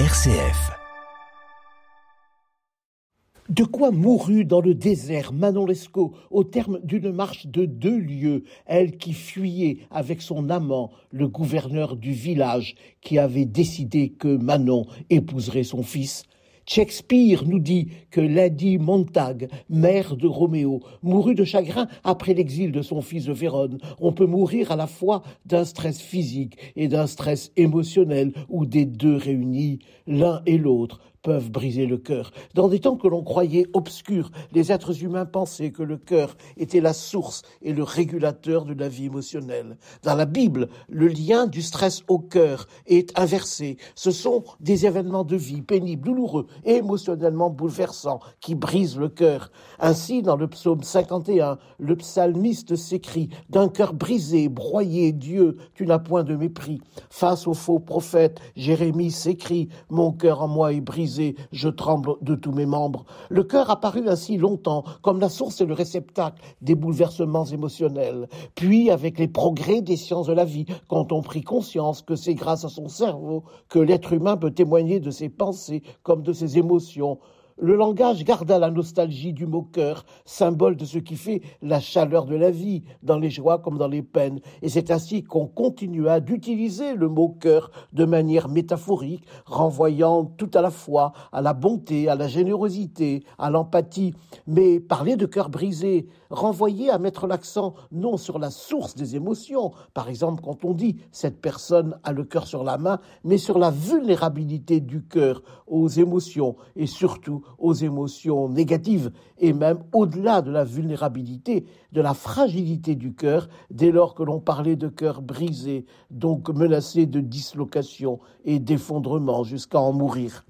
RCF. De quoi mourut dans le désert Manon Lescaut au terme d'une marche de deux lieues, elle qui fuyait avec son amant, le gouverneur du village, qui avait décidé que Manon épouserait son fils Shakespeare nous dit que Lady Montague, mère de Roméo, mourut de chagrin après l'exil de son fils de Vérone. On peut mourir à la fois d'un stress physique et d'un stress émotionnel, ou des deux réunis, l'un et l'autre peuvent briser le cœur. Dans des temps que l'on croyait obscurs, les êtres humains pensaient que le cœur était la source et le régulateur de la vie émotionnelle. Dans la Bible, le lien du stress au cœur est inversé. Ce sont des événements de vie pénibles, douloureux et émotionnellement bouleversants qui brisent le cœur. Ainsi, dans le psaume 51, le psalmiste s'écrie D'un cœur brisé, broyé, Dieu, tu n'as point de mépris. Face au faux prophète, Jérémie s'écrie Mon cœur en moi est brisé je tremble de tous mes membres. Le cœur apparut ainsi longtemps comme la source et le réceptacle des bouleversements émotionnels. Puis, avec les progrès des sciences de la vie, quand on prit conscience que c'est grâce à son cerveau que l'être humain peut témoigner de ses pensées comme de ses émotions, le langage garda la nostalgie du mot cœur, symbole de ce qui fait la chaleur de la vie, dans les joies comme dans les peines. Et c'est ainsi qu'on continua d'utiliser le mot cœur de manière métaphorique, renvoyant tout à la fois à la bonté, à la générosité, à l'empathie. Mais parler de cœur brisé, renvoyer à mettre l'accent non sur la source des émotions, par exemple quand on dit cette personne a le cœur sur la main, mais sur la vulnérabilité du cœur aux émotions et surtout aux émotions négatives et même au-delà de la vulnérabilité, de la fragilité du cœur, dès lors que l'on parlait de cœur brisé, donc menacé de dislocation et d'effondrement jusqu'à en mourir.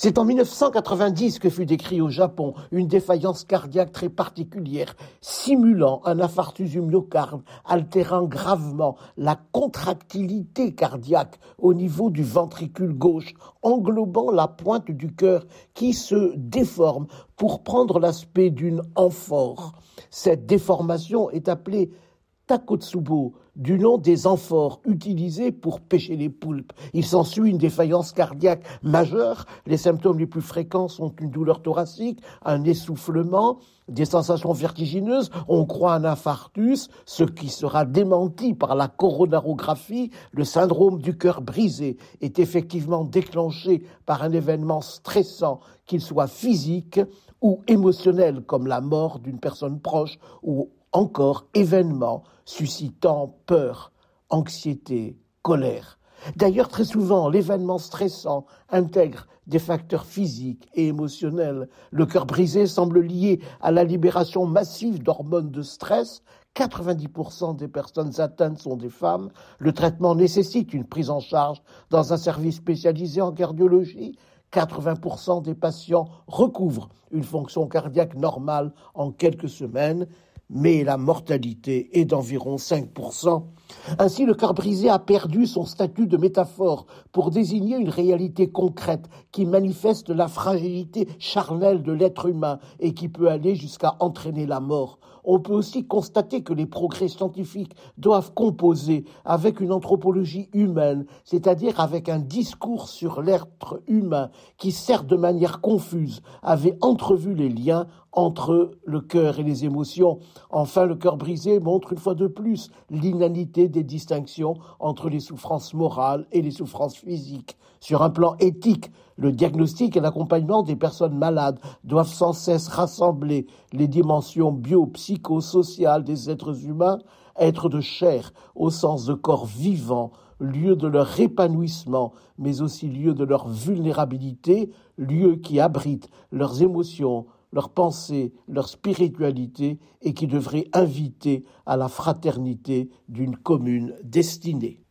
C'est en 1990 que fut décrit au Japon une défaillance cardiaque très particulière, simulant un infarctus du myocarde, altérant gravement la contractilité cardiaque au niveau du ventricule gauche, englobant la pointe du cœur qui se déforme pour prendre l'aspect d'une amphore. Cette déformation est appelée Takotsubo, du nom des amphores utilisés pour pêcher les poulpes. Il s'ensuit une défaillance cardiaque majeure. Les symptômes les plus fréquents sont une douleur thoracique, un essoufflement, des sensations vertigineuses. On croit un infarctus, ce qui sera démenti par la coronarographie. Le syndrome du cœur brisé est effectivement déclenché par un événement stressant, qu'il soit physique ou émotionnel, comme la mort d'une personne proche ou encore événements suscitant peur, anxiété, colère. D'ailleurs, très souvent, l'événement stressant intègre des facteurs physiques et émotionnels. Le cœur brisé semble lié à la libération massive d'hormones de stress. 90% des personnes atteintes sont des femmes. Le traitement nécessite une prise en charge dans un service spécialisé en cardiologie. 80% des patients recouvrent une fonction cardiaque normale en quelques semaines mais la mortalité est d'environ 5%. Ainsi, le cœur brisé a perdu son statut de métaphore pour désigner une réalité concrète qui manifeste la fragilité charnelle de l'être humain et qui peut aller jusqu'à entraîner la mort. On peut aussi constater que les progrès scientifiques doivent composer avec une anthropologie humaine, c'est-à-dire avec un discours sur l'être humain qui, certes de manière confuse, avait entrevu les liens entre le cœur et les émotions. Enfin, le cœur brisé montre une fois de plus l'inanité des distinctions entre les souffrances morales et les souffrances physiques. Sur un plan éthique, le diagnostic et l'accompagnement des personnes malades doivent sans cesse rassembler les dimensions biopsychosociales des êtres humains, être de chair au sens de corps vivant, lieu de leur épanouissement, mais aussi lieu de leur vulnérabilité, lieu qui abrite leurs émotions, leur pensée, leur spiritualité et qui devrait inviter à la fraternité d'une commune destinée.